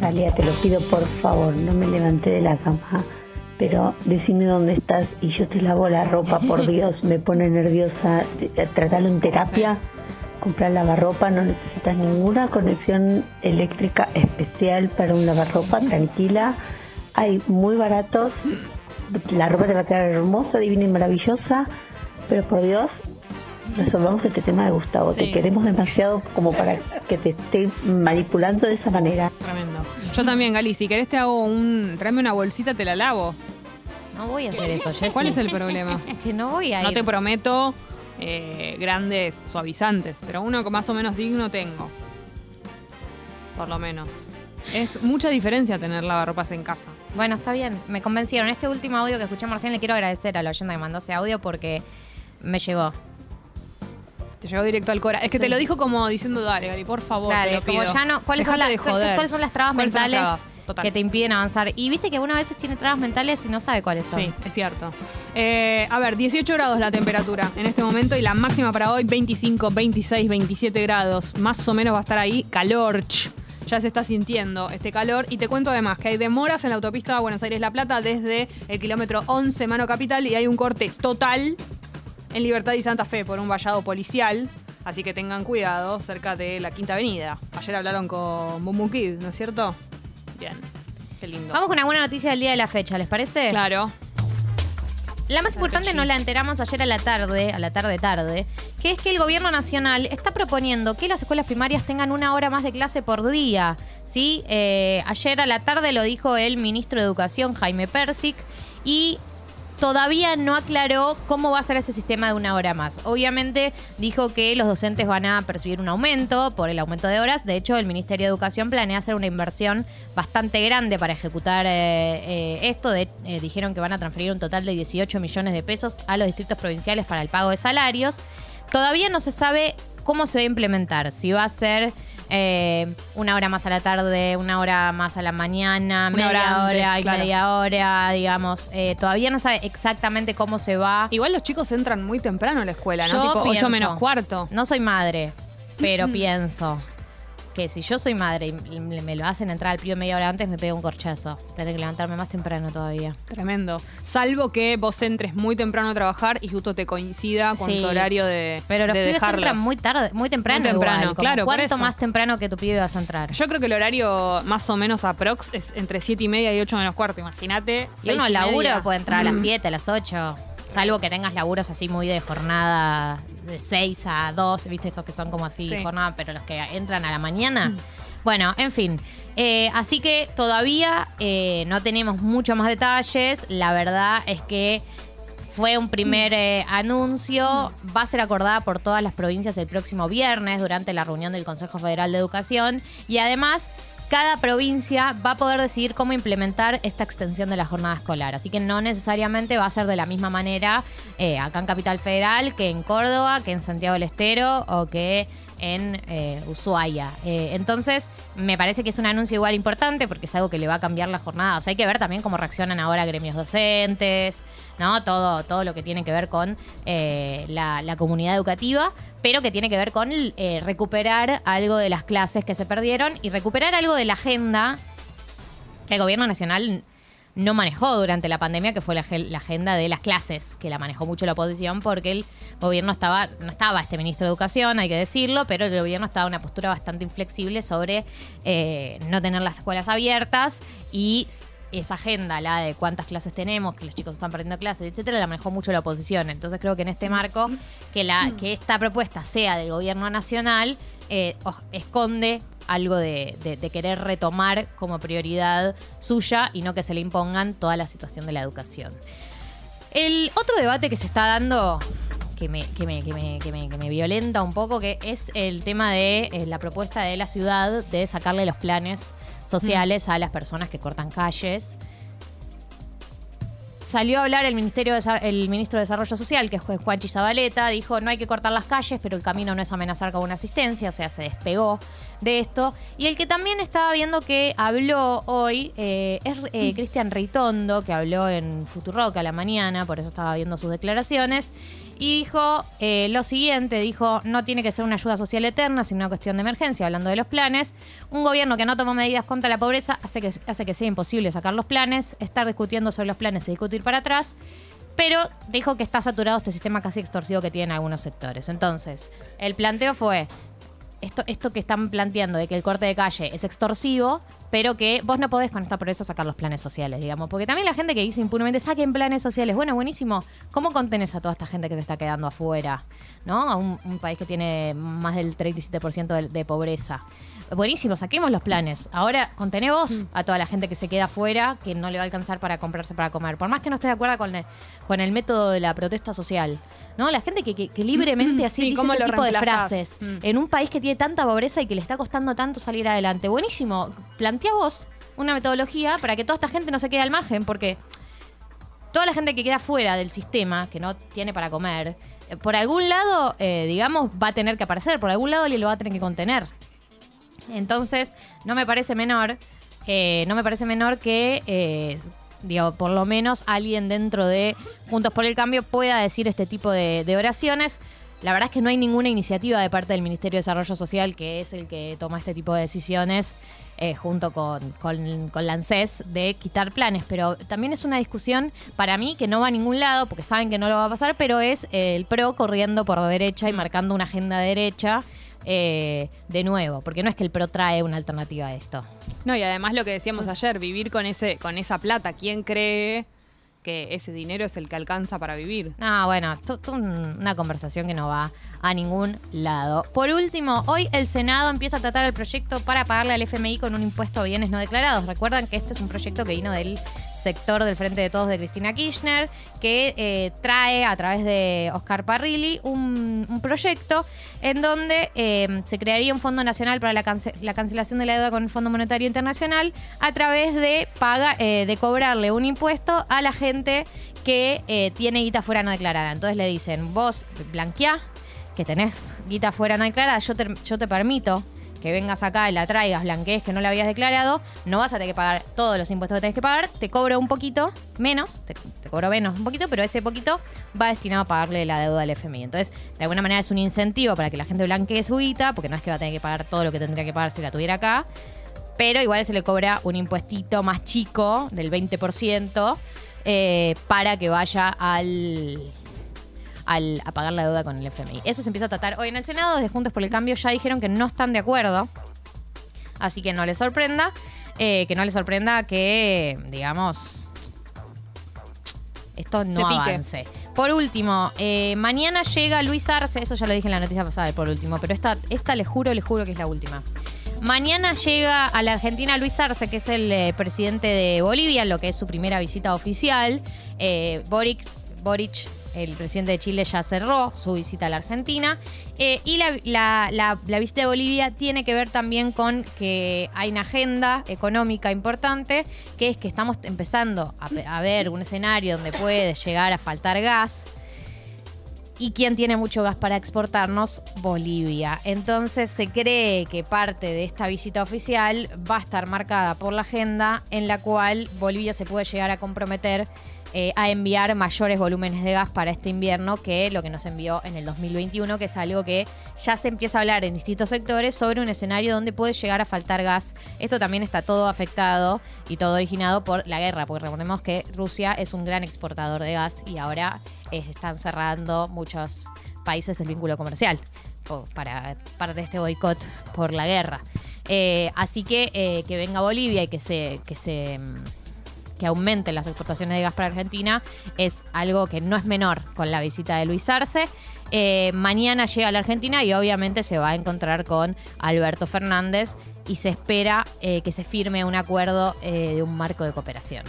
Galia, te lo pido por favor, no me levanté de la cama, pero decime dónde estás y yo te lavo la ropa, por Dios, me pone nerviosa. Tratalo en terapia, comprar lavarropa, no necesitas ninguna conexión eléctrica especial para un lavarropa, tranquila. Hay muy baratos, la ropa te va a quedar hermosa, divina y maravillosa, pero por Dios, resolvamos este tema de Gustavo. Sí. Te queremos demasiado como para que te esté manipulando de esa manera. Tremendo. Yo también, Gali, si querés te hago un... Tráeme una bolsita, te la lavo. No voy a hacer eso, Jessy. ¿Cuál es el problema? Es que no voy a ir. No te prometo eh, grandes suavizantes, pero uno que más o menos digno tengo. Por lo menos. Es mucha diferencia tener lavarropas en casa. Bueno, está bien. Me convencieron. Este último audio que escuché recién le quiero agradecer a la oyenda que mandó ese audio porque me llegó. Te llegó directo al cora. Es que Sí. te lo dijo como diciendo, dale, Gali, por favor. te Dale, lo como pido. ya no. ¿Cuáles son, joder. ¿Cuáles son las trabas ¿Cuáles son las mentales trabas? Que te impiden avanzar? Y viste que una a veces tiene trabas mentales y no sabe cuáles son. Sí, es cierto. Eh, a ver, 18 grados la temperatura en este momento y la máxima para hoy 25, 26, 27 grados. Más o menos va a estar ahí calor. Ya se está sintiendo este calor. Y te cuento además que hay demoras en la autopista Buenos Aires-La Plata desde el kilómetro 11 Mano Capital y hay un corte total en Libertad y Santa Fe por un vallado policial. Así que tengan cuidado cerca de la Quinta Avenida. Ayer hablaron con Bum Kid, ¿no es cierto? Bien. Qué lindo. Vamos con una buena noticia del día de la fecha, ¿les parece? Claro. La más importante nos la enteramos ayer a la tarde, a la tarde tarde, que es que el gobierno nacional está proponiendo que las escuelas primarias tengan una hora más de clase por día. ¿sí? Eh, ayer a la tarde lo dijo el ministro de Educación, Jaime Persic, y todavía no aclaró cómo va a ser ese sistema de una hora más. Obviamente dijo que los docentes van a percibir un aumento por el aumento de horas. De hecho, el Ministerio de Educación planea hacer una inversión bastante grande para ejecutar eh, eh, esto. Eh, dijeron que van a transferir un total de 18 millones de pesos a los distritos provinciales para el pago de salarios. Todavía no se sabe cómo se va a implementar. Si va a ser eh, una hora más a la tarde, una hora más a la mañana, Una media hora y claro. media hora, digamos. Eh, todavía no sabe exactamente cómo se va. Igual los chicos entran muy temprano a la escuela, ¿no? Yo tipo 8 pienso- menos cuarto. No soy madre, pero pienso que si yo soy madre y me lo hacen entrar al pío media hora antes, me pega un corchazo. Tendré que levantarme más temprano todavía. Tremendo. Salvo que vos entres muy temprano a trabajar y justo te coincida con Sí. tu horario de, Pero los de pibes dejarlos. entran muy tarde, muy temprano. Muy temprano, igual, claro, ¿Cuánto más temprano que tu pibe vas a entrar? Yo creo que el horario más o menos aprox es entre 7 y media y 8 menos cuarto. Imagínate. Si uno laburo puede entrar a las Mm. 7, a las 8. Salvo que tengas laburos así muy de jornada de 6 a 2, ¿viste? Estos que son como así, Sí. jornada, pero los que entran a la mañana. Bueno, en fin. Eh, así que todavía eh, no tenemos muchos más detalles. La verdad es que fue un primer eh, anuncio. Va a ser acordada por todas las provincias el próximo viernes durante la reunión del Consejo Federal de Educación. Y además, cada provincia va a poder decidir cómo implementar esta extensión de la jornada escolar. Así que no necesariamente va a ser de la misma manera eh, acá en Capital Federal que en Córdoba, que en Santiago del Estero o que en eh, Ushuaia. Eh, entonces, me parece que es un anuncio igual importante porque es algo que le va a cambiar la jornada. O sea, hay que ver también cómo reaccionan ahora gremios docentes, ¿no? Todo, todo lo que tiene que ver con eh, la, la comunidad educativa, pero que tiene que ver con recuperar algo de las clases que se perdieron y recuperar algo de la agenda que el gobierno nacional no manejó durante la pandemia, que fue la, agenda de las clases, que la manejó mucho la oposición porque el gobierno estaba, no estaba este ministro de Educación, hay que decirlo, pero el gobierno estaba en una postura bastante inflexible sobre eh, no tener las escuelas abiertas y esa agenda, la de cuántas clases tenemos, que los chicos están perdiendo clases, etcétera, la manejó mucho la oposición. Entonces creo que en este marco, que, la, que esta propuesta sea del gobierno nacional, eh, esconde algo de, de- de querer retomar como prioridad suya y no que se le impongan toda la situación de la educación. El otro debate que se está dando, que me, que me, que me, que me- que me violenta un poco, que es el tema de eh, la propuesta de la ciudad de sacarle los planes sociales a las personas que cortan calles. Salió a hablar el, Ministerio de el ministro de Desarrollo Social, que es Ju- Juanchi Zabaleta, dijo no hay que cortar las calles, pero el camino no es amenazar con una asistencia, o sea, se despegó de esto. Y el que también estaba viendo que habló hoy eh, es eh, Cristian Reitondo, que habló en Futurock a la mañana, por eso estaba viendo sus declaraciones, y dijo eh, lo siguiente, dijo, no tiene que ser una ayuda social eterna, sino una cuestión de emergencia, hablando de los planes. Un gobierno que no toma medidas contra la pobreza hace que, hace que sea imposible sacar los planes, estar discutiendo sobre los planes y discutir para atrás. Pero dijo que está saturado este sistema casi extorsivo que tienen algunos sectores. Entonces, el planteo fue, esto, esto que están planteando de que el corte de calle es extorsivo, pero que vos no podés con esta pobreza sacar los planes sociales, digamos. Porque también la gente que dice impunemente, saquen planes sociales. Bueno, buenísimo. ¿Cómo contenés a toda esta gente que se está quedando afuera? ¿No? A un, un país que tiene más del 37% de, de pobreza. Buenísimo, saquemos los planes. Ahora contené vos a toda la gente que se queda afuera, que no le va a alcanzar para comprarse para comer. Por más que no esté de acuerdo con el, con el método de la protesta social. ¿No? La gente que, que- que libremente así Sí, dice ¿cómo ese tipo de frases. Mm. En un país que tiene tanta pobreza y que le está costando tanto salir adelante. Buenísimo. Plantea vos una metodología para que toda esta gente no se quede al margen, porque toda la gente que queda fuera del sistema, que no tiene para comer, eh, por algún lado, eh, digamos, va a tener que aparecer, por algún lado lo va a tener que contener. Entonces, no me parece menor, eh, no me parece menor que, digo, por lo menos alguien dentro de Juntos por el Cambio pueda decir este tipo de oraciones. La verdad es que no hay ninguna iniciativa de parte del Ministerio de Desarrollo Social, que es el que toma este tipo de decisiones, eh, junto con, con, con la ANSES, de quitar planes. Pero también es una discusión para mí que no va a ningún lado, porque saben que no lo va a pasar, pero es eh, el PRO corriendo por derecha y marcando una agenda derecha. eh, de nuevo, porque no es que el PRO trae una alternativa a esto. No, y además lo que decíamos ayer, vivir con ese, con esa plata. ¿Quién cree que ese dinero es el que alcanza para vivir? Ah, bueno, una conversación que no va a ningún lado. Por último, hoy el Senado empieza a tratar el proyecto para pagarle al FMI con un impuesto a bienes no declarados. Recuerdan que este es un proyecto que vino del sector del Frente de Todos de Cristina Kirchner, que eh, trae a través de Oscar Parrilli un, proyecto en donde eh, se crearía un Fondo Nacional para la cancelación de la deuda con el Fondo Monetario Internacional a través de, paga, eh, de cobrarle un impuesto a la gente que eh, tiene guita fuera no declarada. Entonces le dicen, vos blanqueá que tenés guita fuera no declarada, yo te, permito que vengas acá y la traigas, blanquees que no la habías declarado, no vas a tener que pagar todos los impuestos que tenés que pagar, te cobro un poquito menos, te, te cobro menos un poquito, pero ese poquito va destinado a pagarle la deuda al FMI. Entonces, de alguna manera es un incentivo para que la gente blanquee su guita, porque no es que va a tener que pagar todo lo que tendría que pagar si la tuviera acá, pero igual se le cobra un impuestito más chico del 20% eh, para que vaya al, al, a pagar la deuda con el FMI. Eso se empieza a tratar hoy en el Senado. Desde Juntos por el Cambio ya dijeron que no están de acuerdo. Así que no les sorprenda. eh, que no les sorprenda que, digamos, esto no avance. Por último, eh, mañana llega Luis Arce. Eso ya lo dije en la noticia pasada, por último. Pero esta, esta les juro, les juro que es la última. Mañana llega a la Argentina Luis Arce, que es el eh, presidente de Bolivia, en lo que es su primera visita oficial. Eh, Boric, Boric, el presidente de Chile, ya cerró su visita a la Argentina. Eh, y la, visita de Bolivia tiene que ver también con que hay una agenda económica importante, que es que estamos empezando a, pe- a ver un escenario donde puede llegar a faltar gas. ¿Y quién tiene mucho gas para exportarnos? Bolivia. Entonces se cree que parte de esta visita oficial va a estar marcada por la agenda en la cual Bolivia se puede llegar a comprometer eh, a enviar mayores volúmenes de gas para este invierno que lo que nos envió en el 2021, que es algo que ya se empieza a hablar en distintos sectores sobre un escenario donde puede llegar a faltar gas. Esto también está todo afectado y todo originado por la guerra, porque recordemos que Rusia es un gran exportador de gas y ahora eh, están cerrando muchos países el vínculo comercial para parte de este boicot por la guerra. Eh, así que que venga Bolivia y que se, que se mm, que aumenten las exportaciones de gas para Argentina es algo que no es menor con la visita de Luis Arce. Eh, mañana llega a la Argentina y obviamente se va a encontrar con Alberto Fernández y se espera eh, que se firme un acuerdo eh, de un marco de cooperación.